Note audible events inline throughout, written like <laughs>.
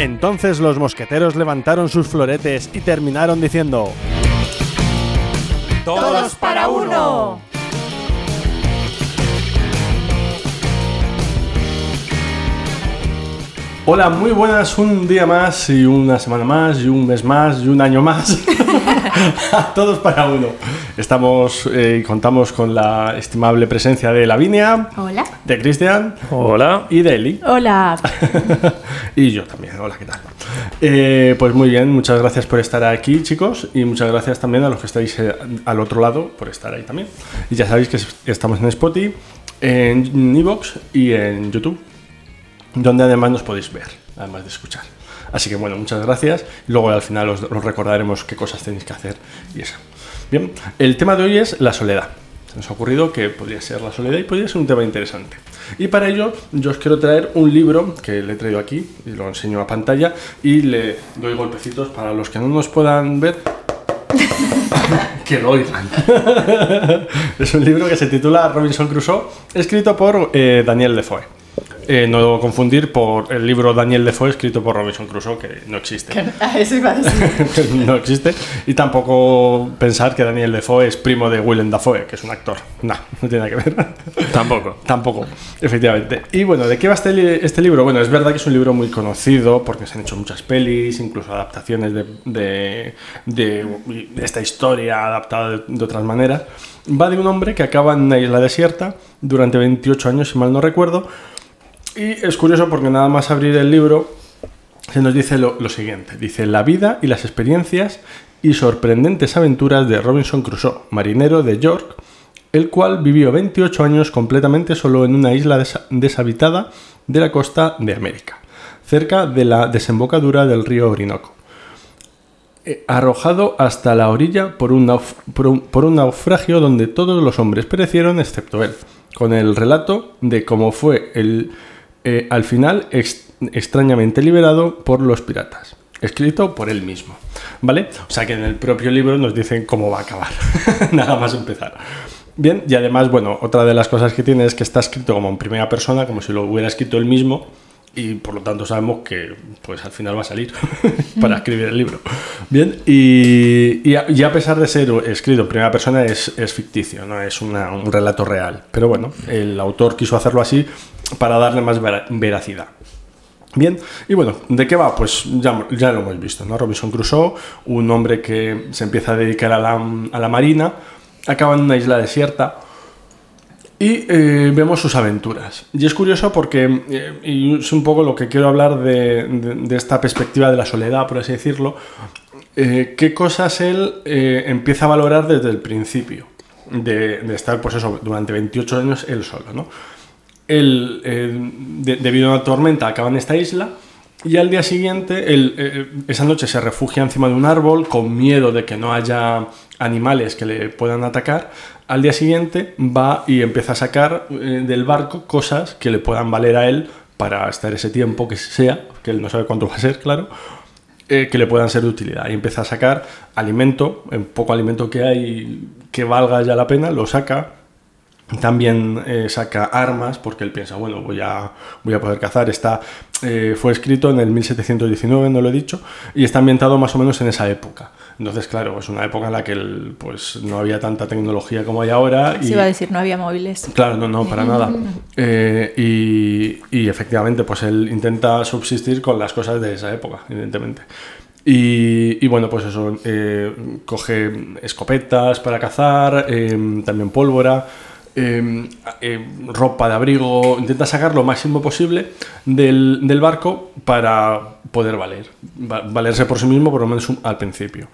Entonces los mosqueteros levantaron sus floretes y terminaron diciendo... ¡Todos para uno! Hola, muy buenas, un día más y una semana más y un mes más y un año más. <laughs> a todos para uno. Estamos eh, y contamos con la estimable presencia de Lavinia. Hola. De Cristian. Hola. Y de Eli. Hola. <laughs> y yo también. Hola, ¿qué tal? Eh, pues muy bien, muchas gracias por estar aquí, chicos. Y muchas gracias también a los que estáis eh, al otro lado por estar ahí también. Y ya sabéis que estamos en Spotify, en Evox y en YouTube donde además nos podéis ver, además de escuchar. Así que bueno, muchas gracias. Luego al final os, recordaremos qué cosas tenéis que hacer y eso. Bien, el tema de hoy es la soledad. Se nos ha ocurrido que podría ser la soledad y podría ser un tema interesante. Y para ello yo os quiero traer un libro que le he traído aquí y lo enseño a pantalla y le doy golpecitos para los que no nos puedan ver. <laughs> que lo oigan. <laughs> es un libro que se titula Robinson Crusoe, escrito por eh, Daniel Defoe. Eh, no confundir por el libro Daniel Defoe escrito por Robinson Crusoe, que no existe. Ah, eso iba a decir. <laughs> no existe. Y tampoco pensar que Daniel Defoe es primo de Willem Dafoe, que es un actor. No, no tiene nada que ver. <laughs> tampoco. tampoco, efectivamente. Y bueno, ¿de qué va este, este, libro? Bueno, es verdad que es un libro muy conocido porque se han hecho muchas pelis, incluso adaptaciones de, de, esta historia adaptada de, de otras maneras. Va de un hombre que acaba en una isla desierta durante 28 años, si mal no recuerdo, y es curioso porque nada más abrir el libro se nos dice lo, siguiente. Dice la vida y las experiencias y sorprendentes aventuras de Robinson Crusoe, marinero de York, el cual vivió 28 años completamente solo en una isla deshabitada de la costa de América, cerca de la desembocadura del río Orinoco. Eh, arrojado hasta la orilla por un, por un naufragio donde todos los hombres perecieron excepto él, con el relato de cómo fue el eh, al final extrañamente liberado por los piratas. Escrito por él mismo. ¿Vale? O sea que en el propio libro nos dicen cómo va a acabar. <laughs> Nada más empezar. Bien, y además, bueno, otra de las cosas que tiene es que está escrito como en primera persona, como si lo hubiera escrito él mismo, y por lo tanto sabemos que pues al final va a salir <laughs> para escribir el libro. Bien, y, a, pesar de ser escrito en primera persona es, ficticio, no es un relato real. Pero bueno, el autor quiso hacerlo así para darle más veracidad. Bien, y bueno, ¿de qué va? Pues ya, ya, lo hemos visto, ¿no? Robinson Crusoe, un hombre que se empieza a dedicar a la, a la marina, acaba en una isla desierta y eh, vemos sus aventuras. Y es curioso porque, eh, y es un poco lo que quiero hablar de, de, esta perspectiva de la soledad, por así decirlo, eh, qué cosas él empieza a valorar desde el principio de, de, estar, pues eso, durante 28 años él solo, ¿no? él, eh, debido a una tormenta, acaba en esta isla y al día siguiente, él, eh, esa noche se refugia encima de un árbol con miedo de que no haya animales que le puedan atacar. Al día siguiente va y empieza a sacar eh, del barco cosas que le puedan valer a él para estar ese tiempo que sea, que él no sabe cuánto va a ser, claro, que le puedan ser de utilidad. Y empieza a sacar alimento, en poco alimento que hay que valga ya la pena, lo saca, también eh, saca armas porque él piensa, bueno, voy a, voy a poder cazar. Está, eh, fue escrito en el 1719, no lo he dicho, y está ambientado más o menos en esa época. Entonces, claro, es una época en la que pues, no había tanta tecnología como hay ahora. Y, iba a decir, no había móviles. Claro, no, no, para nada. <laughs> Eh, y, y, efectivamente, pues él intenta subsistir con las cosas de esa época, evidentemente. Y, y, bueno, pues eso, coge escopetas para cazar, también pólvora, Em, em, ropa de abrigo, intenta sacar lo máximo posible del, barco para poder valer, valerse por sí mismo por lo menos al principio.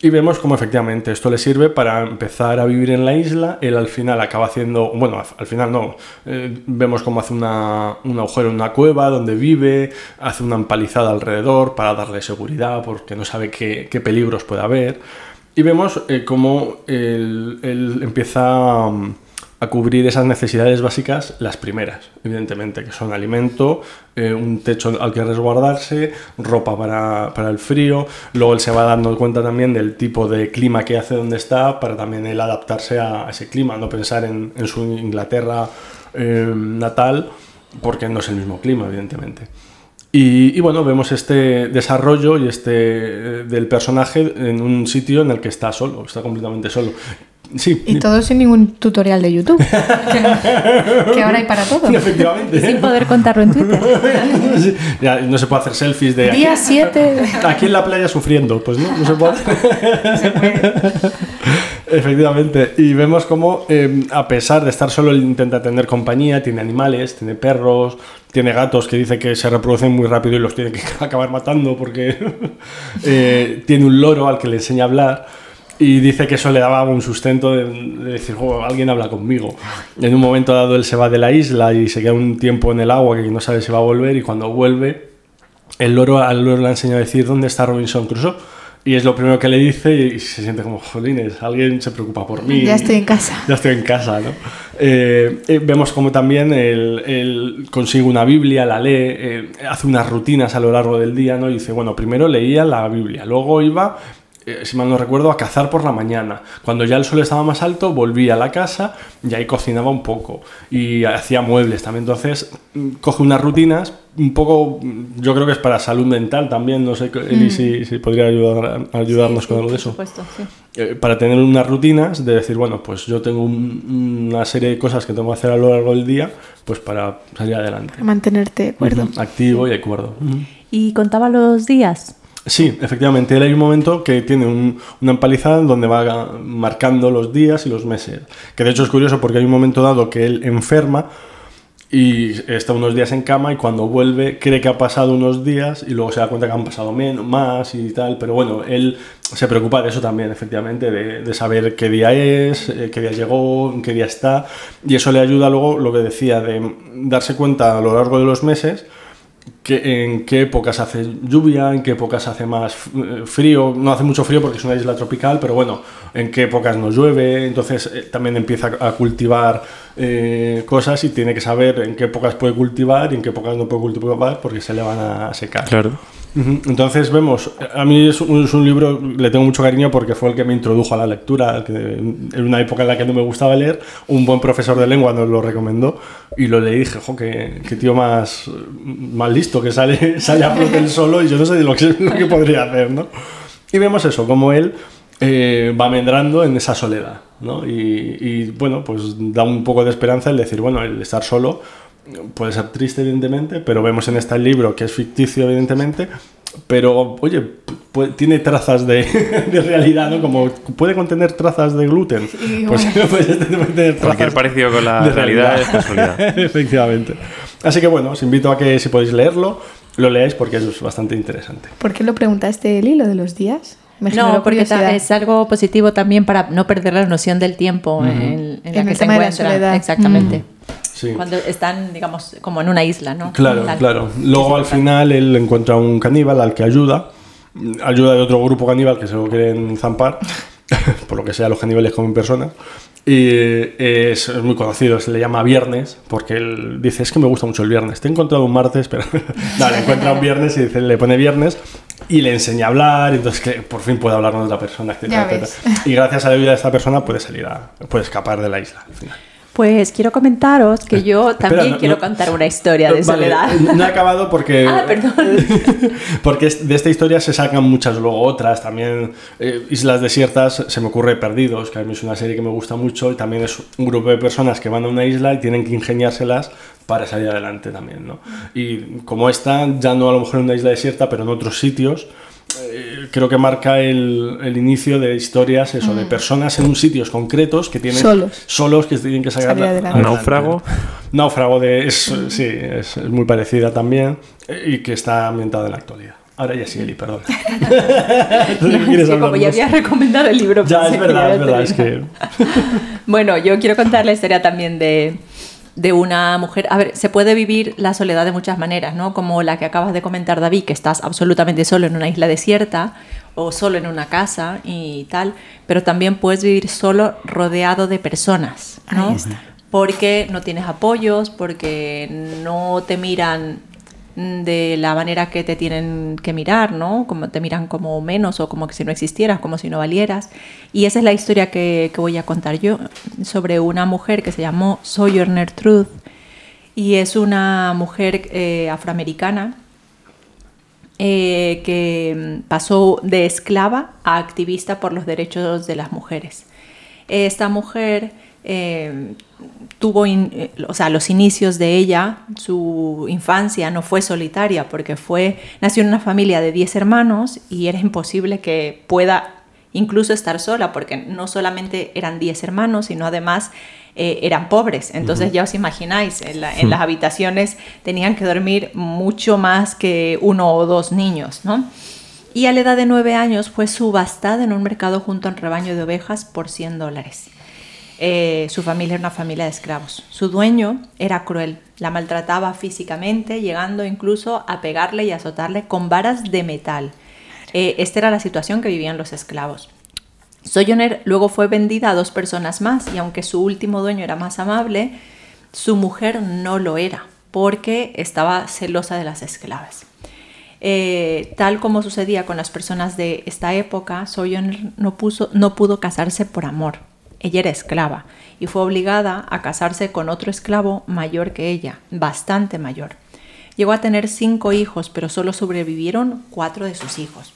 Y vemos cómo efectivamente esto le sirve para empezar a vivir en la isla. Él al final acaba haciendo, bueno, al final no, eh, vemos cómo hace una, un agujero en una cueva donde vive, hace una empalizada alrededor para darle seguridad porque no sabe qué, peligros puede haber. Y vemos eh, cómo él, él empieza a cubrir esas necesidades básicas, las primeras, evidentemente, que son alimento, eh, un techo al que resguardarse, ropa para, para, el frío, luego él se va dando cuenta también del tipo de clima que hace donde está, para también él adaptarse a, ese clima, no pensar en, su Inglaterra eh, natal, porque no es el mismo clima, evidentemente. Y, y bueno, vemos este desarrollo y este eh, del personaje en un sitio en el que está solo, está completamente solo. Sí, Y todo sin ningún tutorial de YouTube. que, <laughs> que ahora hay para todo. efectivamente. Sin poder contarlo en Twitter. <laughs> Sí, ya, no se puede hacer selfies de aquí, Día 7. aquí en la playa sufriendo, pues no, no se puede. <laughs> Efectivamente, y vemos cómo eh, a pesar de estar solo él intenta tener compañía, tiene animales, tiene perros, tiene gatos que dice que se reproducen muy rápido y los tiene que acabar matando porque eh, tiene un loro al que le enseña a hablar. Y dice que eso le daba un sustento de, de decir, "Jo, alguien habla conmigo. En un momento dado él se va de la isla y se queda un tiempo en el agua que no sabe si va a volver y cuando vuelve el loro al loro le enseña a decir dónde está Robinson Crusoe y es lo primero que le dice y se siente como jolines alguien se preocupa por mí Ya estoy en casa. <laughs> ya estoy en casa ¿no? Eh, eh, vemos como también él, él consigue una Biblia la lee eh, hace unas rutinas a lo largo del día no y dice bueno primero leía la Biblia luego iba eh, si mal no recuerdo, a cazar por la mañana. Cuando ya el sol estaba más alto, volvía a la casa y ahí cocinaba un poco. Y hacía muebles también. Entonces, mm, coge unas rutinas, un poco, mm, yo creo que es para salud mental también. No sé, Eli, si, si podría ayudar, ayudarnos con algo de eso. Por supuesto, sí. Eh, para tener unas rutinas de decir, bueno, pues yo tengo un- una serie de cosas que tengo que hacer a lo largo del día, pues para salir adelante. Mantenerte acuerdo. Activo y de acuerdo. Ujú. ¿Y contaba los días? Sí, efectivamente. Él hay un momento que tiene un- una empalizada donde va marcando los días y los meses. Que de hecho es curioso porque hay un momento dado que él enferma y está unos días en cama y cuando vuelve cree que ha pasado unos días y luego se da cuenta que han pasado menos, más y tal. Pero bueno, él se preocupa de eso también, efectivamente, de, de saber qué día es, eh, qué día llegó, qué día está. Y eso le ayuda luego, lo que decía, de darse cuenta a lo largo de los meses que, en qué épocas hace lluvia, en qué épocas hace más eh, frío. No hace mucho frío porque es una isla tropical, pero bueno, en qué épocas no llueve. Entonces eh, también empieza a cultivar eh, cosas y tiene que saber en qué épocas puede cultivar y en qué épocas no puede cultivar porque se le van a secar. Claro. Entonces vemos, a mí es un, libro, le tengo mucho cariño porque fue el que me introdujo a la lectura, en una época en la que no me gustaba leer, un buen profesor de lengua nos lo recomendó y lo leí y dije, jo, qué, tío más, más listo, que sale, <laughs> sale a flote él solo y yo no sé lo que, <laughs> lo que podría hacer, ¿no? Y vemos eso, como él eh, va mendrando en esa soledad, ¿no? Y, y, bueno, pues da un poco de esperanza el decir, bueno, el estar solo puede ser triste, evidentemente, pero vemos en este libro que es ficticio, evidentemente, pero, oye, pu- tiene trazas de, <laughs> de realidad, ¿no? Como puede contener trazas de gluten. pues, <laughs> pues este puede tener Cualquier parecido con la de realidad es casualidad. <laughs> Efectivamente. Así que bueno, os invito a que si podéis leerlo, lo leáis porque es bastante interesante. ¿Por qué lo preguntaste, Eli, lo de los días? Me No, porque es algo positivo también para no perder la noción del tiempo en, en la En que el se tema de la. Exactamente. Sí. Cuando están, digamos, como en una isla, ¿no? Claro, Tal. claro. Luego al final él encuentra un caníbal al que ayuda. Ayuda de otro grupo caníbal que se lo quieren zampar. <laughs> Por lo que sea, los caníbales comen personas. Y eh, es, es muy conocido, se le llama Viernes, porque él dice, es que me gusta mucho el viernes. Te he encontrado un martes, pero... <laughs> no, le encuentra un viernes y dice, le pone viernes y le enseña a hablar, y entonces que por fin puede hablar con otra persona, etcétera, Ya etcétera. Y gracias a la ayuda de esta persona puede salir a... puede escapar de la isla al final. Pues quiero comentaros que yo <laughs> también Espera, no- quiero no- contar una historia de Vale, soledad. No he acabado porque. <laughs> Ah, perdón. <laughs> porque de esta historia se sacan muchas luego otras. También eh, Islas Desiertas, se me ocurre Perdidos, que a mí es una serie que me gusta mucho. Y también es un grupo de personas que van a una isla y tienen que ingeniárselas para salir adelante también. ¿no? Y como esta, ya no a lo mejor en una isla desierta, pero en otros sitios. Eh, Creo que marca el, el inicio de historias, eso, de personas en un sitios concretos que tienen Solos. solos que tienen que sacar Salir adelante. Náufrago. Náufrago de es, sí, es, es muy parecida también eh, y que está ambientada en la actualidad. Ahora ya sí, Eli, perdón. <laughs> <laughs> ¿Tú de qué quieres Es que como ya había recomendado el libro. Ya, es verdad, es verdad, es terminado. que... <laughs> Bueno, yo quiero contar la historia también de, de una mujer. A ver, se puede vivir la soledad de muchas maneras, ¿no? Como la que acabas de comentar, David, que estás absolutamente solo en una isla desierta o solo en una casa y tal, pero también puedes vivir solo rodeado de personas, ¿no? Ahí está. Porque no tienes apoyos, porque no te miran de la manera que te tienen que mirar, ¿no? Como te miran como menos o como que si no existieras, como si no valieras. Y esa es la historia que, voy a contar yo sobre una mujer que se llamó Sojourner Truth y es una mujer eh, afroamericana eh, que pasó de esclava a activista por los derechos de las mujeres. Esta mujer eh, tuvo, eh, o sea, los inicios de ella, su infancia no fue solitaria porque fue, nació en una familia de 10 hermanos y era imposible que pueda incluso estar sola porque no solamente eran 10 hermanos, sino además eh, eran pobres. Entonces ya os imagináis, en, en, las habitaciones tenían que dormir mucho más que uno o dos niños, ¿no? Y a la edad de 9 años fue subastada en un mercado junto a un rebaño de ovejas por 100 dólares. Eh, su familia era una familia de esclavos. Su dueño era cruel, la maltrataba físicamente, llegando incluso a pegarle y azotarle con varas de metal. Eh, esta era la situación que vivían los esclavos. Sojourner luego fue vendida a dos personas más y aunque su último dueño era más amable, su mujer no lo era porque estaba celosa de las esclavas. Eh, tal como sucedía con las personas de esta época, Sojourner no, no pudo casarse por amor. Ella era esclava y fue obligada a casarse con otro esclavo mayor que ella, bastante mayor. Llegó a tener cinco hijos, pero solo sobrevivieron cuatro de sus hijos.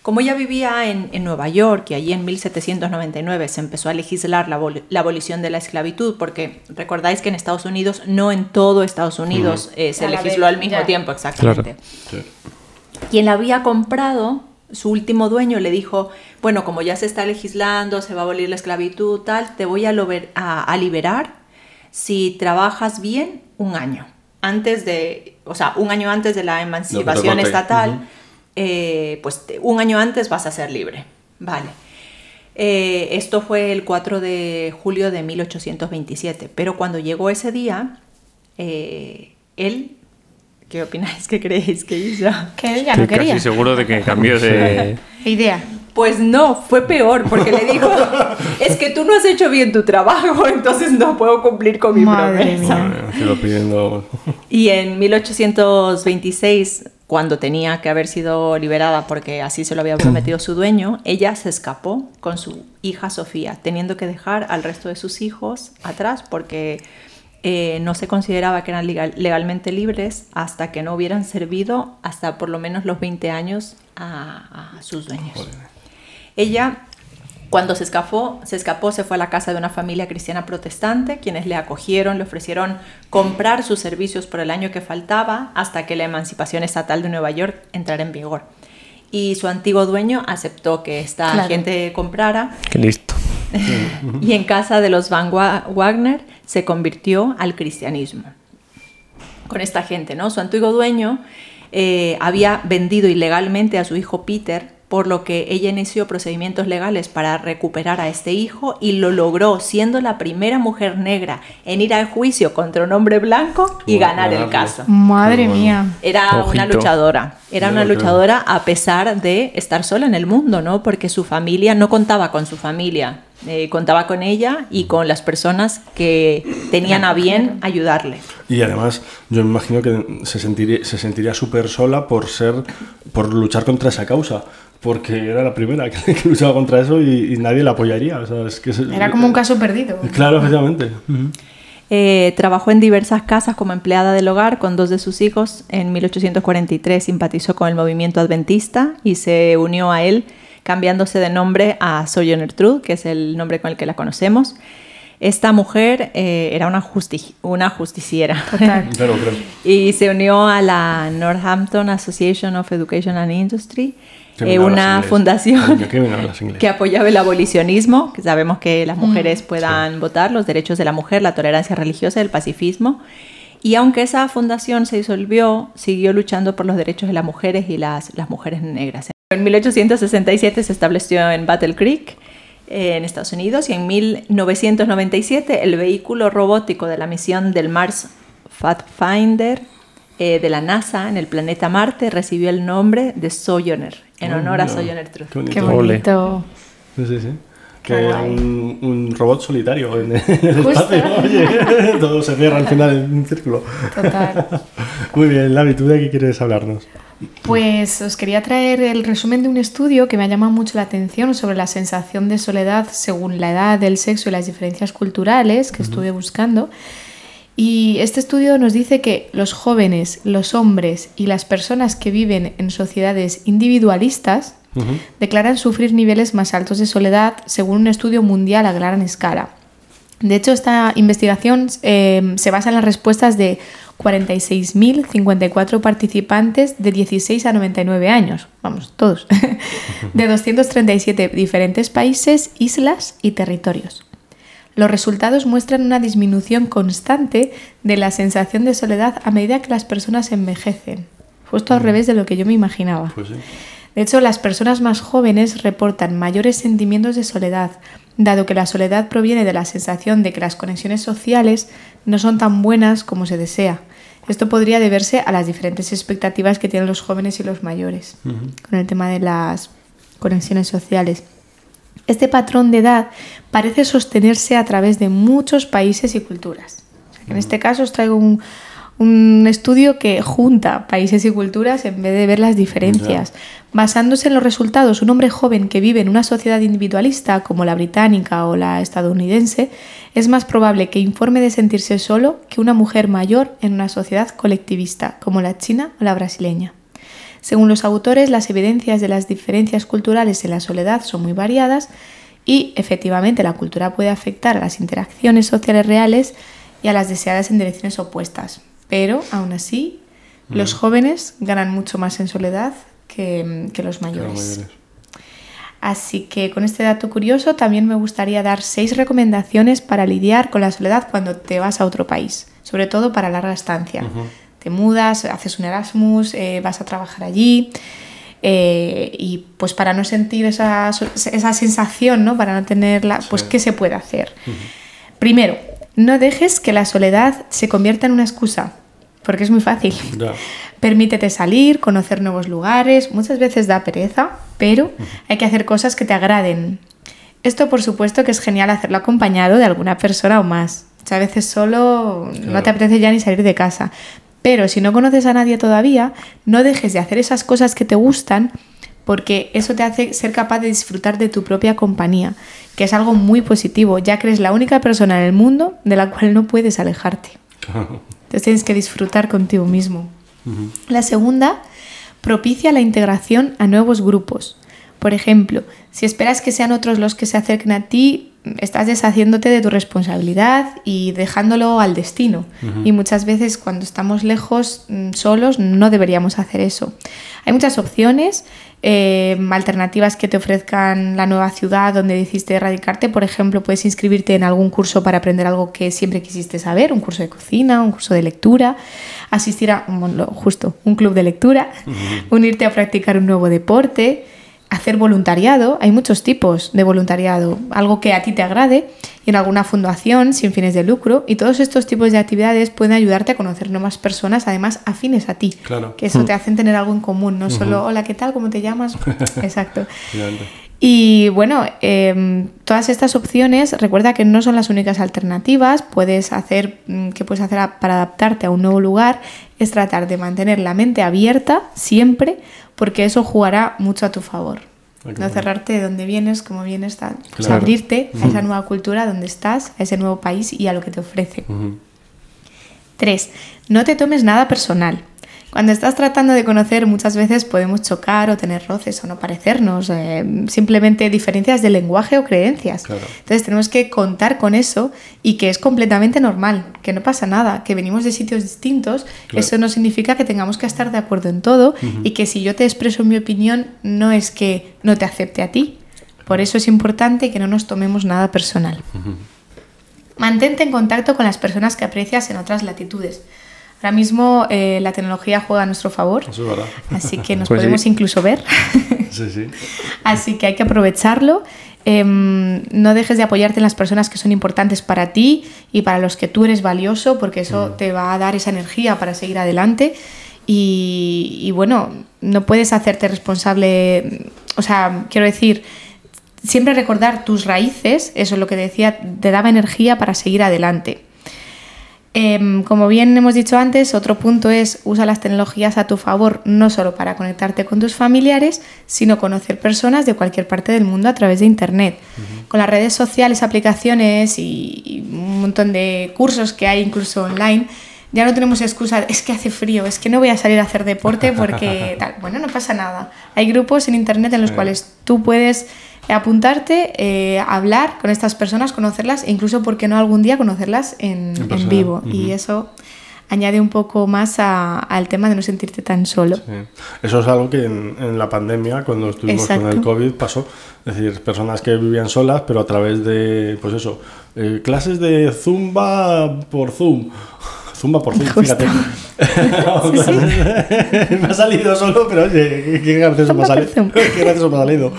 Como ella vivía en, Nueva York y allí en 1799 se empezó a legislar la, abolición de la esclavitud, porque recordáis que en Estados Unidos, no en todo Estados Unidos, eh, se legisló al mismo tiempo, exactamente. Quien la había comprado su último dueño le dijo, bueno, como ya se está legislando, se va a abolir la esclavitud, tal, te voy a, a, liberar si trabajas bien un año. Antes de, o sea, un año antes de la emancipación estatal, eh, pues un año antes vas a ser libre. Vale. Eh, esto fue el 4 de julio de 1827, pero cuando llegó ese día, eh, él ¿Qué opináis? ¿Qué creéis que hizo? Que ella no quería. Estoy seguro de que cambió de <laughs> idea. Pues no, fue peor, porque le dijo, <laughs> es que tú no has hecho bien tu trabajo, <laughs> entonces no puedo cumplir con mi promesa. Y en 1826, cuando tenía que haber sido liberada porque así se lo había prometido su dueño, ella se escapó con su hija Sofía, teniendo que dejar al resto de sus hijos atrás porque eh, no se consideraba que eran legalmente libres hasta que no hubieran servido hasta por lo menos los 20 años a, sus dueños. Ella, cuando se escapó, se escapó, se fue a la casa de una familia cristiana protestante, quienes le acogieron, le ofrecieron comprar sus servicios por el año que faltaba hasta que la emancipación estatal de Nueva York entrara en vigor. Y su antiguo dueño aceptó que esta gente comprara. Qué listo. <laughs> y en casa de los Van Wagner se convirtió al cristianismo. Con esta gente, ¿no? Su antiguo dueño eh, había vendido ilegalmente a su hijo Peter por lo que ella inició procedimientos legales para recuperar a este hijo y lo logró siendo la primera mujer negra en ir al juicio contra un hombre blanco y ganar el caso. Madre mía. Era una luchadora, era una luchadora a pesar de estar sola en el mundo, ¿no? Porque su familia no contaba con su familia, eh, contaba con ella y con las personas que tenían a bien ayudarle. Y además, yo me imagino que se sentiría, se sentiría súper sola por ser, por luchar contra esa causa porque era la primera <laughs> que, luchaba contra eso y, nadie la apoyaría. era como un caso perdido. Claro, efectivamente. Eh, trabajó en diversas casas como empleada del hogar con dos de sus hijos. En 1843 simpatizó con el movimiento adventista y se unió a él cambiándose de nombre a Sojourner Truth, que es el nombre con el que la conocemos. Esta mujer eh, era una, una justiciera <laughs> y se unió a la Northampton Association of Education and Industry eh, una fundación <laughs> que apoyaba el abolicionismo, que sabemos que las mm. mujeres puedan votar, los derechos de la mujer, la tolerancia religiosa, el pacifismo. Y aunque esa fundación se disolvió, siguió luchando por los derechos de las mujeres y las, las mujeres negras. En 1867 se estableció en Battle Creek, en Estados Unidos, y en 1997 el vehículo robótico de la misión del Mars Pathfinder eh, de la NASA en el planeta Marte recibió el nombre de Sojourner, en honor a Sojourner Truth. Qué bonito. Sí, sí, sí. Que un, un, robot solitario en, el espacio. Oye, <laughs> todo se cierra al final en un círculo. Total. <laughs> Muy bien, Lavi, ¿tú de qué quieres hablarnos? Pues os quería traer el resumen de un estudio que me ha llamado mucho la atención sobre la sensación de soledad según la edad, el sexo y las diferencias culturales que estuve buscando. Y este estudio nos dice que los jóvenes, los hombres y las personas que viven en sociedades individualistas declaran sufrir niveles más altos de soledad según un estudio mundial a gran escala. De hecho, esta investigación eh, se basa en las respuestas de 46.054 participantes de 16 a 99 años, vamos, todos, <laughs> de 237 diferentes países, islas y territorios. Los resultados muestran una disminución constante de la sensación de soledad a medida que las personas envejecen. Justo al revés de lo que yo me imaginaba. Pues sí. De hecho, las personas más jóvenes reportan mayores sentimientos de soledad, dado que la soledad proviene de la sensación de que las conexiones sociales no son tan buenas como se desea. Esto podría deberse a las diferentes expectativas que tienen los jóvenes y los mayores con el tema de las conexiones sociales. Este patrón de edad parece sostenerse a través de muchos países y culturas. O sea, que en este caso os traigo un, un estudio que junta países y culturas en vez de ver las diferencias. Basándose en los resultados, un hombre joven que vive en una sociedad individualista como la británica o la estadounidense es más probable que informe de sentirse solo que una mujer mayor en una sociedad colectivista como la china o la brasileña. Según los autores, las evidencias de las diferencias culturales en la soledad son muy variadas y efectivamente la cultura puede afectar a las interacciones sociales reales y a las deseadas en direcciones opuestas. Pero aún así, los jóvenes ganan mucho más en soledad que, que los mayores. mayores. Así que con este dato curioso también me gustaría dar seis recomendaciones para lidiar con la soledad cuando te vas a otro país, sobre todo para larga estancia. Te mudas, haces un Erasmus, eh, vas a trabajar allí. eh, y pues para no sentir esa, esa sensación, ¿no? Para no tenerla, pues ¿qué se puede hacer? Primero, no dejes que la soledad se convierta en una excusa, porque es muy fácil. Ya. Permítete salir, conocer nuevos lugares. Muchas veces da pereza, pero hay que hacer cosas que te agraden. Esto, por supuesto, que es genial hacerlo acompañado de alguna persona o más. Muchas veces solo no Claro. te apetece ya ni salir de casa. Pero si no conoces a nadie todavía, no dejes de hacer esas cosas que te gustan porque eso te hace ser capaz de disfrutar de tu propia compañía, que es algo muy positivo, ya que eres la única persona en el mundo de la cual no puedes alejarte. Entonces tienes que disfrutar contigo mismo. La segunda, propicia la integración a nuevos grupos. Por ejemplo, si esperas que sean otros los que se acerquen a ti, estás deshaciéndote de tu responsabilidad y dejándolo al destino. Y muchas veces cuando estamos lejos, mm, solos, no deberíamos hacer eso. Hay muchas opciones, eh, alternativas que te ofrezcan la nueva ciudad donde decidiste radicarte. Por ejemplo, puedes inscribirte en algún curso para aprender algo que siempre quisiste saber, un curso de cocina, un curso de lectura, asistir a bueno, justo un club de lectura, unirte a practicar un nuevo deporte, hacer voluntariado. Hay muchos tipos de voluntariado, algo que a ti te agrade y en alguna fundación sin fines de lucro. Y todos estos tipos de actividades pueden ayudarte a conocer nuevas personas, además afines a ti. Claro. Que eso te hacen tener algo en común, no solo, hola, ¿qué tal? ¿Cómo te llamas? <laughs> Exacto. Y bueno, em, todas estas opciones, recuerda que no son las únicas alternativas. Puedes hacer, mm, ¿qué puedes hacer para adaptarte a un nuevo lugar? Es tratar de mantener la mente abierta siempre, porque eso jugará mucho a tu favor. Ah, No cerrarte de dónde vienes, cómo vienes, tal. Pues abrirte a esa nueva cultura donde estás, a ese nuevo país y a lo que te ofrece. 3. No te tomes nada personal. Cuando estás tratando de conocer, muchas veces podemos chocar o tener roces o no parecernos, eh, simplemente diferencias de lenguaje o creencias. Claro. Entonces tenemos que contar con eso y que es completamente normal, que no pasa nada, que venimos de sitios distintos, Claro. eso no significa que tengamos que estar de acuerdo en todo y que si yo te expreso mi opinión no es que no te acepte a ti. Por eso es importante que no nos tomemos nada personal. Mantente en contacto con las personas que aprecias en otras latitudes. Ahora mismo eh, la tecnología juega a nuestro favor, Eso es verdad. así que nos <laughs> Pues sí. podemos incluso ver. <laughs> Sí, sí. así que hay que aprovecharlo. Em, no dejes de apoyarte en las personas que son importantes para ti y para los que tú eres valioso, porque eso te va a dar esa energía para seguir adelante. Y, y bueno, no puedes hacerte responsable, o sea, quiero decir, siempre recordar tus raíces, eso es lo que decía, te daba energía para seguir adelante. Em, como bien hemos dicho antes, otro punto es usa las tecnologías a tu favor, no solo para conectarte con tus familiares, sino conocer personas de cualquier parte del mundo a través de Internet. Con las redes sociales, aplicaciones y, y un montón de cursos que hay incluso online, ya no tenemos excusa, es que hace frío, es que no voy a salir a hacer deporte porque <laughs> tal. Bueno, no pasa nada. Hay grupos en Internet en los cuales tú puedes apuntarte, eh, hablar con estas personas, conocerlas e incluso, ¿por qué no algún día conocerlas en, En vivo? Y eso añade un poco más a- al tema de no sentirte tan solo. Sí. Eso es algo que en, en la pandemia, cuando estuvimos con el. COVID, pasó. Es decir, personas que vivían solas, pero a través de, pues eso, eh, clases de Zumba por Zoom. Zumba por Zoom, Justo. fíjate. <laughs> Me ha salido solo, pero oye, qué, gracioso me ha Zumba salido. <laughs> Qué gracioso me ha salido.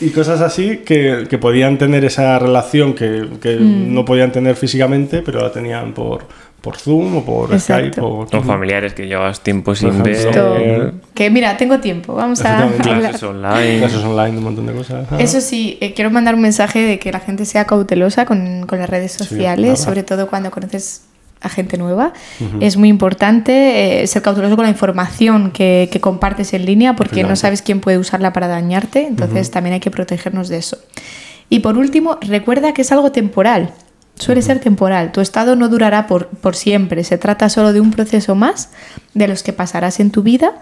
Y cosas así que, que podían tener esa relación que, que Mm. no podían tener físicamente, pero la tenían por, por Zoom o por Exacto. Skype. O, Con familiares que llevas tiempo sin ver. Que mira, tengo tiempo, vamos a. Clases online. Clases online, un montón de cosas. Ajá. Eso sí, eh, quiero mandar un mensaje de que la gente sea cautelosa con, con las redes sociales, sobre todo cuando conoces a gente nueva. Es muy importante eh, ser cauteloso con la información que, que compartes en línea porque no sabes quién puede usarla para dañarte, entonces también hay que protegernos de eso. Y por último, recuerda que es algo temporal. Suele ser temporal, tu estado no durará por, por siempre, se trata solo de un proceso más de los que pasarás en tu vida,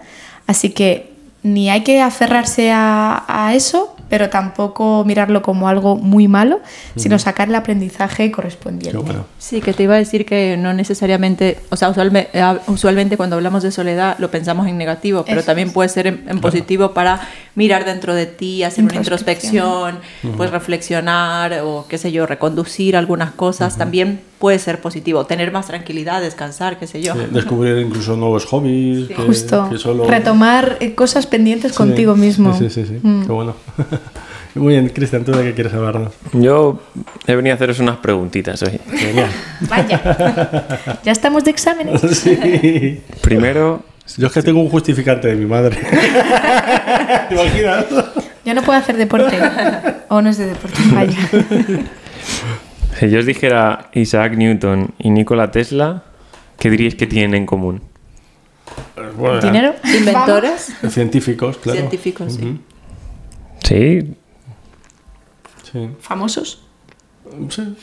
así que ni hay que aferrarse a, a eso, pero tampoco mirarlo como algo muy malo, sino sacar el aprendizaje correspondiente. Bueno. Sí, que te iba a decir que no necesariamente, o sea, usualme- eh, usualmente, cuando hablamos de soledad lo pensamos en negativo, pero Eso también es. puede ser en, en positivo para mirar dentro de ti, hacer una Introspección. pues reflexionar o qué sé yo, reconducir algunas cosas, también puede ser positivo, tener más tranquilidad, descansar, qué sé yo. Sí, descubrir incluso nuevos hobbies. Que, Justo, que solo... retomar eh, cosas pendientes Sí, contigo mismo. Sí, sí, sí. Mm. Qué bueno. <laughs> Muy bien, Cristian, ¿tú de qué quieres hablarnos? Yo he venido a haceros unas preguntitas hoy. Genial. Vaya, <laughs> ya estamos de exámenes. sí. Primero, Yo es que tengo un justificante de mi madre. <laughs> ¿Te imaginas? Yo no puedo hacer deporte. <laughs> O no es de deporte, vaya. <laughs> si yo os dijera Isaac Newton y Nikola Tesla, ¿qué diríais que tienen en común? Bueno, ¿Dinero? Inventores, Científicos, claro. científicos, sí. Sí, Sí. ¿Famosos? Sí.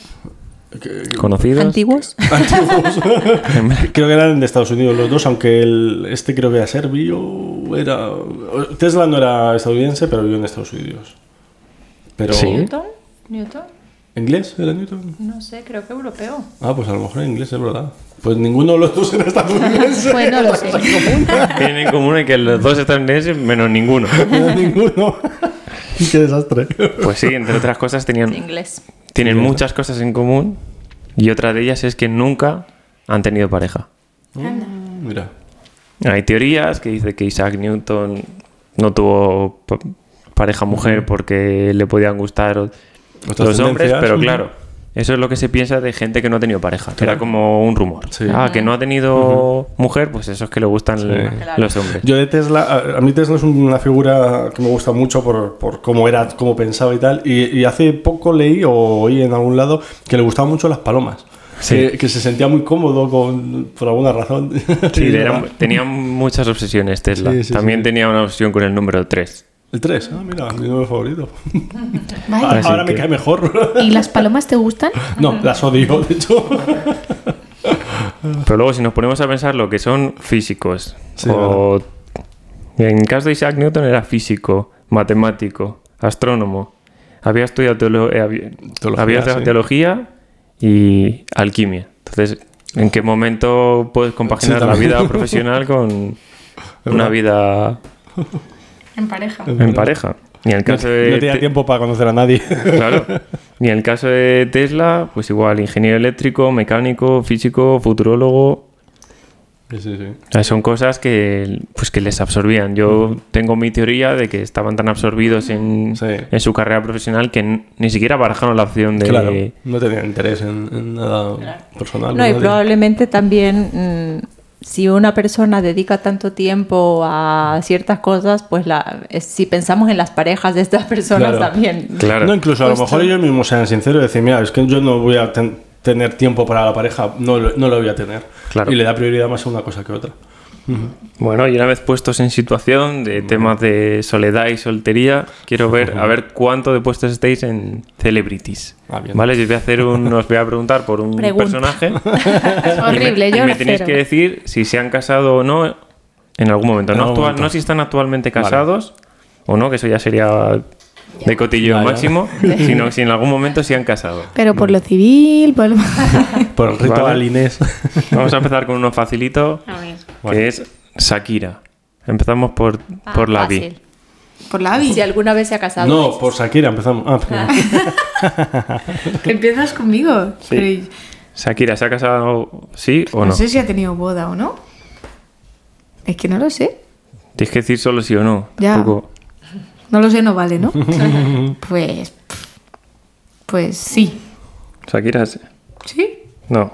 Conocidos. Antiguos. <laughs> Antiguos. <laughs> creo que eran de Estados Unidos los dos, aunque el, este creo que era serbio. Era, Tesla no era estadounidense, pero vivió en Estados Unidos. Pero, Sí. Newton, Newton, ¿Inglés era Newton? no sé, creo que europeo. Ah, pues a lo mejor en inglés, es verdad. Pues ninguno de los dos era estadounidense. <laughs> Pues no lo sé. Tienen en común que los dos estadounidenses menos ninguno. No, ninguno. Qué desastre. Pues sí, entre otras cosas tenían, Inglés. Tienen muchas cosas en común y otra de ellas es que nunca han tenido pareja. Mira. Hay teorías que dice que Isaac Newton no tuvo pa- pareja mujer porque le podían gustar los hombres, pero claro, eso es lo que se piensa de gente que no ha tenido pareja. Era como un rumor. Sí. Ah, que no ha tenido mujer, pues eso es que le gustan le- los hombres. Yo de Tesla, a- mí Tesla es una figura que me gusta mucho por, por cómo era, cómo pensaba y tal. Y, y hace poco leí o oí en algún lado que le gustaban mucho las palomas. Sí. Que, que se sentía muy cómodo con, por alguna razón. Sí, <laughs> era- tenía muchas obsesiones Tesla. Sí, sí, También sí. tenía una obsesión con el número 3. El 3, ah, mira, mi nuevo favorito. <laughs> Vaya. Ahora, me que- cae mejor. ¿Y las palomas te gustan? <laughs> no, las odio, de hecho. <laughs> Pero luego si nos ponemos a pensar lo que son físicos, Sí, o en el caso de Isaac Newton era físico, matemático, astrónomo, había estudiado teolo- eh, había, Teología, había estudiado sí. teología y alquimia. Entonces, ¿en qué momento puedes compaginar Sí, la vida profesional con una vida En pareja. en pareja? Y en el No, caso de no tenía Te- tiempo para conocer a nadie. <laughs> Claro. En el caso de Tesla, pues igual, ingeniero eléctrico, mecánico, físico, futurólogo. Sí, sí, sí. O sea, son cosas que, pues, que les absorbían. Yo tengo mi teoría de que estaban tan absorbidos en, Sí. en su carrera profesional que ni siquiera barajaron la opción de... Claro, no tenía interés en, en nada personal. No, y nadie. probablemente también mm, si una persona dedica tanto tiempo a ciertas cosas, pues la, es- si pensamos en las parejas de estas personas Claro. también. Claro. No, incluso a lo mejor ellos mismos sean sinceros y decir, mira, es que yo no voy a ten- tener tiempo para la pareja, no, lo- no lo voy a tener. Claro. Y le da prioridad más a una cosa que a otra. Bueno, y una vez puestos en situación de temas de soledad y soltería, quiero ver a ver cuánto de puestos estáis en celebrities. Ah. Vale, yo os voy a hacer un, os voy a preguntar por un Pregunta. personaje. <laughs> Horrible, y me, yo y me tenéis cero. que decir si se han casado o no en algún momento. En No, algún actual- momento. no si están actualmente casados o no, que eso ya sería de cotilleo ya. máximo, sino <laughs> si en algún momento se han casado. Pero por lo civil, por lo... <laughs> Por el ritual Vale. Inés. Vamos a empezar con uno facilito, A ver. que es Shakira. Empezamos por, Ah, por la Vi. fácil. Por la. Si alguna vez se ha casado. No, por Shakira empezamos. Ah. Que <laughs> empiezas conmigo. Pero Shakira, ¿se ha casado sí o no, no? sé si ha tenido boda o no. Es que no lo sé. Tienes que decir solo sí o no. Ya. Tampoco- No lo sé, no vale, ¿no? <laughs> pues. Pues sí. Shakira, sí. ¿Sí? no.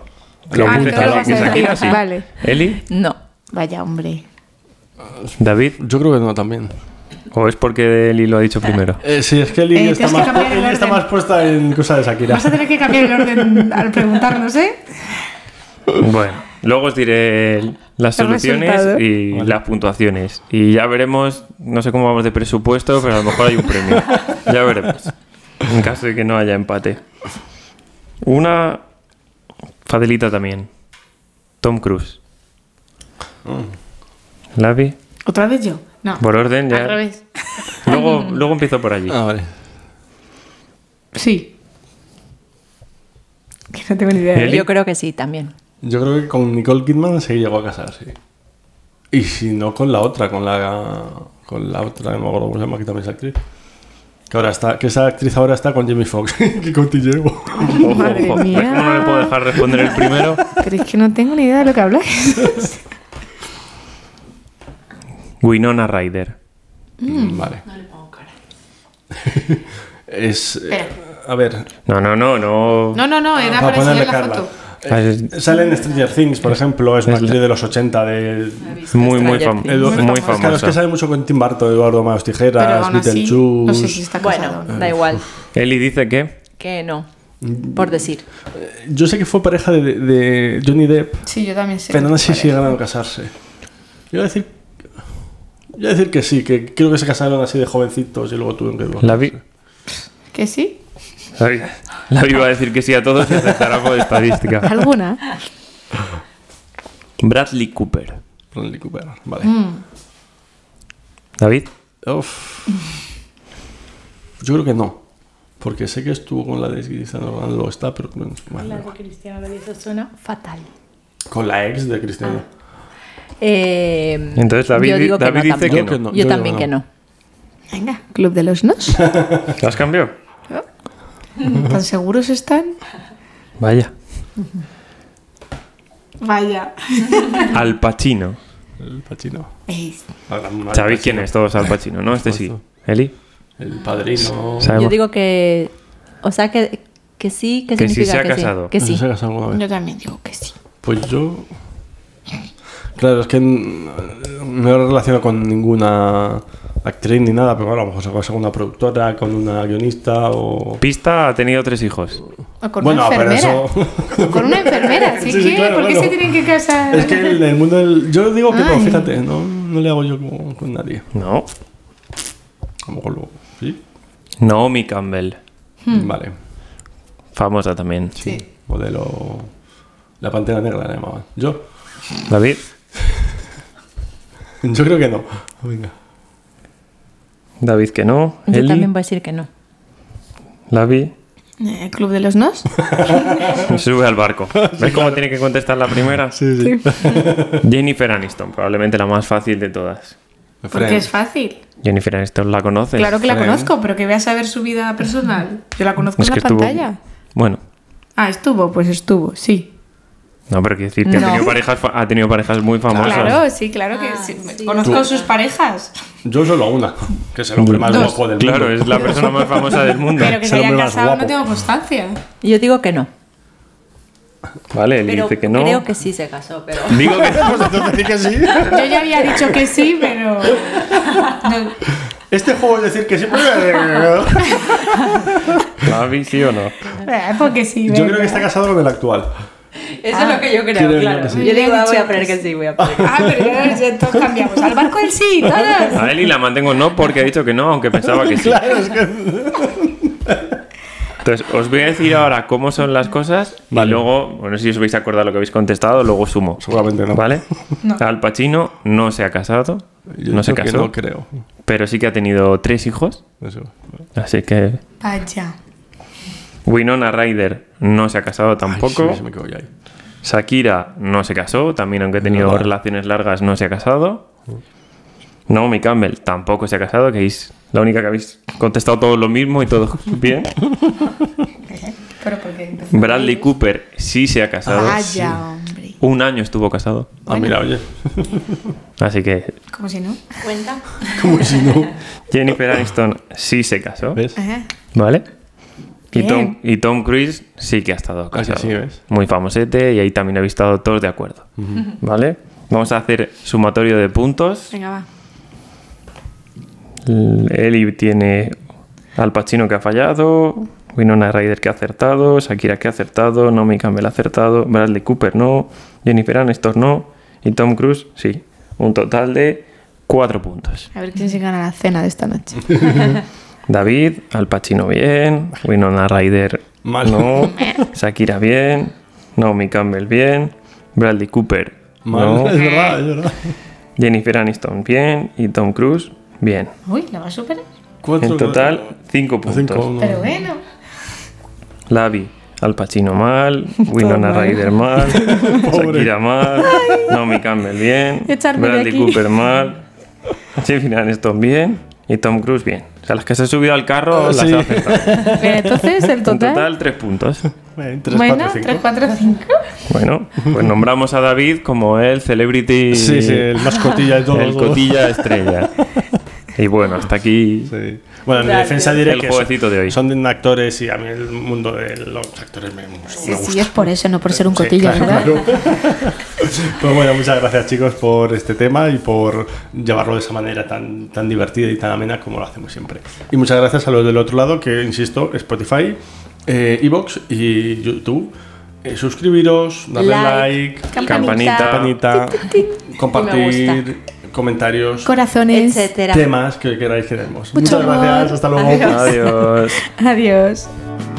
Lo Ah, lo va a ser Shakira, sí. Vale. ¿Eli? No. Vaya, hombre. ¿David? Yo creo que no también. ¿O es porque Eli lo ha dicho primero? Eh, sí, es que Lili Eh, está, que más, ella está más puesta en cosas de Shakira. Vas a tener que cambiar el orden al preguntarnos, ¿eh? Bueno, luego os diré las El soluciones resultado. y las puntuaciones. Y ya veremos, no sé cómo vamos de presupuesto, pero a lo mejor hay un premio. <laughs> Ya veremos. En caso de que no haya empate. Una facilita también. Tom Cruise. Lavi. ¿Otra vez yo? No. Por orden, ya. Al revés. Luego, luego empiezo por allí. Ah, vale. Sí. Que no tengo ni idea. Eli. Yo creo que sí, también. Yo creo que con Nicole Kidman se llegó a casar, sí. Y si no, con la otra, con la, con la otra, no me acuerdo cómo se llama, que también es actriz. Que, ahora está, que esa actriz ahora está con Jamie Foxx. <laughs> ¡Qué cotilleo! <laughs> Ojo, Madre ojo. ¿Ves mía. no le puedo dejar responder el primero? Pero es que no tengo ni idea de lo que habláis. <laughs> Winona Ryder. Mm, Vale. es. eh, Espera. a ver. No, no, no, no. No, no, no, era para para ponerle enseñar la Carla. foto. Es Eh, sale en Stranger Things, por ejemplo, es una actriz de los 80 de. muy, muy, fam-. Edu- muy Claro, es que famosa. sale mucho con Tim Burton, Eduardo Manos Tijeras, Beetlejuice. no sé si está casado. Bueno, da igual. Eli dice que. Que no. Por decir. Yo sé que fue pareja de, de Johnny Depp, Sí, yo también sé. pero no sé si llegaron a casarse. Yo voy a decir. Yo voy a decir que sí, que creo que se casaron así de jovencitos y luego tuvieron que. La vi. ¿Que sí? La vi, <laughs> la vi va a decir que sí a todos y aceptará por estadística. ¿Alguna? Bradley Cooper. Bradley Cooper, vale. David. Uf. Yo creo que no. Porque sé que estuvo con la de Cristiano Ronaldo, está, pero no, vale, igual. Cristiano eso suena fatal. con la ex de Cristiano. Eh, Entonces, David yo David no dice que Yo que no. Yo Yo también que no. no. Venga, Club de los Nos. ¿Te has cambiado? ¿Tan seguros están? Vaya. Vaya. Al Pacino. El Pacino. ¿Sabéis quién es? Todos Al Pacino, ¿no? Este sí. Eli. El padrino. ¿Sabemos? Yo digo que. O sea, que, que sí, que, Que sí significa se ha que casado. sí. Que sí. ¿Se ha casado alguna vez? Yo también digo que sí. Pues yo. Claro, es que no he relacionado con ninguna actriz ni nada, pero claro, a lo mejor con una productora, con una guionista o. Pista ha tenido tres hijos. O con Bueno, una pero eso. Con una enfermera, <laughs> ¿sí, Sí, sí, que? claro, ¿Por qué se tienen que casar? Es que en el mundo del. Yo digo que no, fíjate, no, no le hago yo con, con nadie. No. A lo mejor lo. ¿Sí? Naomi Campbell. Vale. Famosa también. Sí. Modelo. La pantera negra la llamaban. Yo. David. <laughs> Yo creo que no. Venga. David que no. Yo Eli. también voy a decir que no. Lavi. Eh, ¿Club de los Nos? <laughs> Sube al barco. <laughs> ¿Ves cómo tiene que contestar la primera? Sí, sí. Jennifer Aniston, probablemente la más fácil de todas. Porque es fácil. Jennifer Aniston la conoces. Claro que la Friend. conozco, pero que veas a ver su vida personal. Yo la conozco Es en la estuvo. pantalla. Bueno, Ah, estuvo, pues estuvo, sí. No, pero quiero decir que ha tenido parejas, ha tenido parejas muy famosas. Claro, sí, claro que sí. Conozco sus parejas. Yo solo una. Que es el hombre más Dos. guapo del mundo. Claro, es la persona más famosa del mundo. Pero que se más casado no tengo constancia. Yo digo que no. Vale, él Pero dice que no. creo que sí se casó, pero. Digo que <laughs> no. Pues entonces que sí. Yo ya había dicho que sí, pero. no. <laughs> Este juego es decir que siempre. ¿David <laughs> sí o no? Eh, porque sí. Yo creo que está casado con el actual. Eso es lo que yo creo, Creo claro. que sí. Yo digo, ah, voy a poner que que sí, voy a poner que Ah, pero ya, ya todos cambiamos. Al barco del sí, todos. A Eli la mantengo no porque ha dicho que no, aunque pensaba que sí. <laughs> Claro, es que. Entonces, os voy a decir ahora cómo son las cosas Vale. y luego, bueno, si os vais a acordar lo que habéis contestado, luego sumo. Seguramente no. ¿Vale? Al Pacino no se ha casado, Yo no se creo que casó, No creo. pero sí que ha tenido tres hijos, Eso. así que Vaya. Winona Ryder no se ha casado tampoco. Ay, sí, me quedo ya ahí. Shakira no se casó, también aunque ha tenido relaciones largas no se ha casado. Naomi Campbell tampoco se ha casado, que es la única que habéis contestado todo lo mismo y todo <laughs> bien. <laughs> Pero Bradley Cooper sí se ha casado. Vaya, hombre. Un año estuvo casado. Ah, mira, oye. Así que Como si no. cuenta. <laughs> Como si no. Jennifer Aniston sí se casó. ¿Ves? Ajá. ¿Vale? Y. Tom, y Tom Cruise sí que ha estado Ah, casado. sí, ¿ves? Muy famosete y ahí también habéis estado todos de acuerdo. <laughs> ¿Vale? Vamos a hacer sumatorio de puntos. Venga, va. Eli tiene Al Pacino que ha fallado, Winona Ryder que ha acertado, Shakira que ha acertado, Naomi Campbell ha acertado, Bradley Cooper no, Jennifer Aniston no y Tom Cruise sí. Un total de cuatro puntos. A ver quién se gana la cena de esta noche. <laughs> David, Al Pacino bien, Winona Ryder Mal. no, <laughs> Shakira bien, Naomi Campbell bien, Bradley Cooper Mal. no, <laughs> Es verdad, es verdad. Jennifer Aniston bien y Tom Cruise bien. Uy, ¿la va a superar? Cuatro- En total, cinco puntos. Cinco, no. Pero bueno. Lavi, Al Pacino mal, <laughs> Winona. Ryder mal, Shakira mal, Naomi Campbell bien, Echarme Bradley. Cooper mal, Jennifer Aniston bien y Tom Cruise bien. O sea, las que se han subido al carro las Sí. <laughs> entonces, el En total. total, tres puntos. Bueno, tres, bueno, cuatro, cinco. 3, 4, 5. Bueno, pues nombramos a David como el celebrity, Sí, sí, el mascotilla de todo. el cotilla estrella. Y bueno, hasta aquí Sí. Bueno, en mi defensa diré el que jueguecito son, de hoy. son actores y a mí el mundo de los actores me, me Sí, gusta. sí, es por eso, no por ser un Sí, cotillo, claro, ¿verdad? claro. <laughs> pues bueno, muchas gracias chicos por este tema y por llevarlo de esa manera tan, tan divertida y tan amena como lo hacemos siempre. Y muchas gracias a los del otro lado, que insisto, Spotify, eh, Evox y YouTube. Eh, suscribiros, darle like, Like, campanita. campanita, Me compartir, comentarios, Corazones. Etcétera. temas que queráis que demos. Mucho Muchas gracias, hasta luego. Adiós. Adiós. Adiós. <laughs>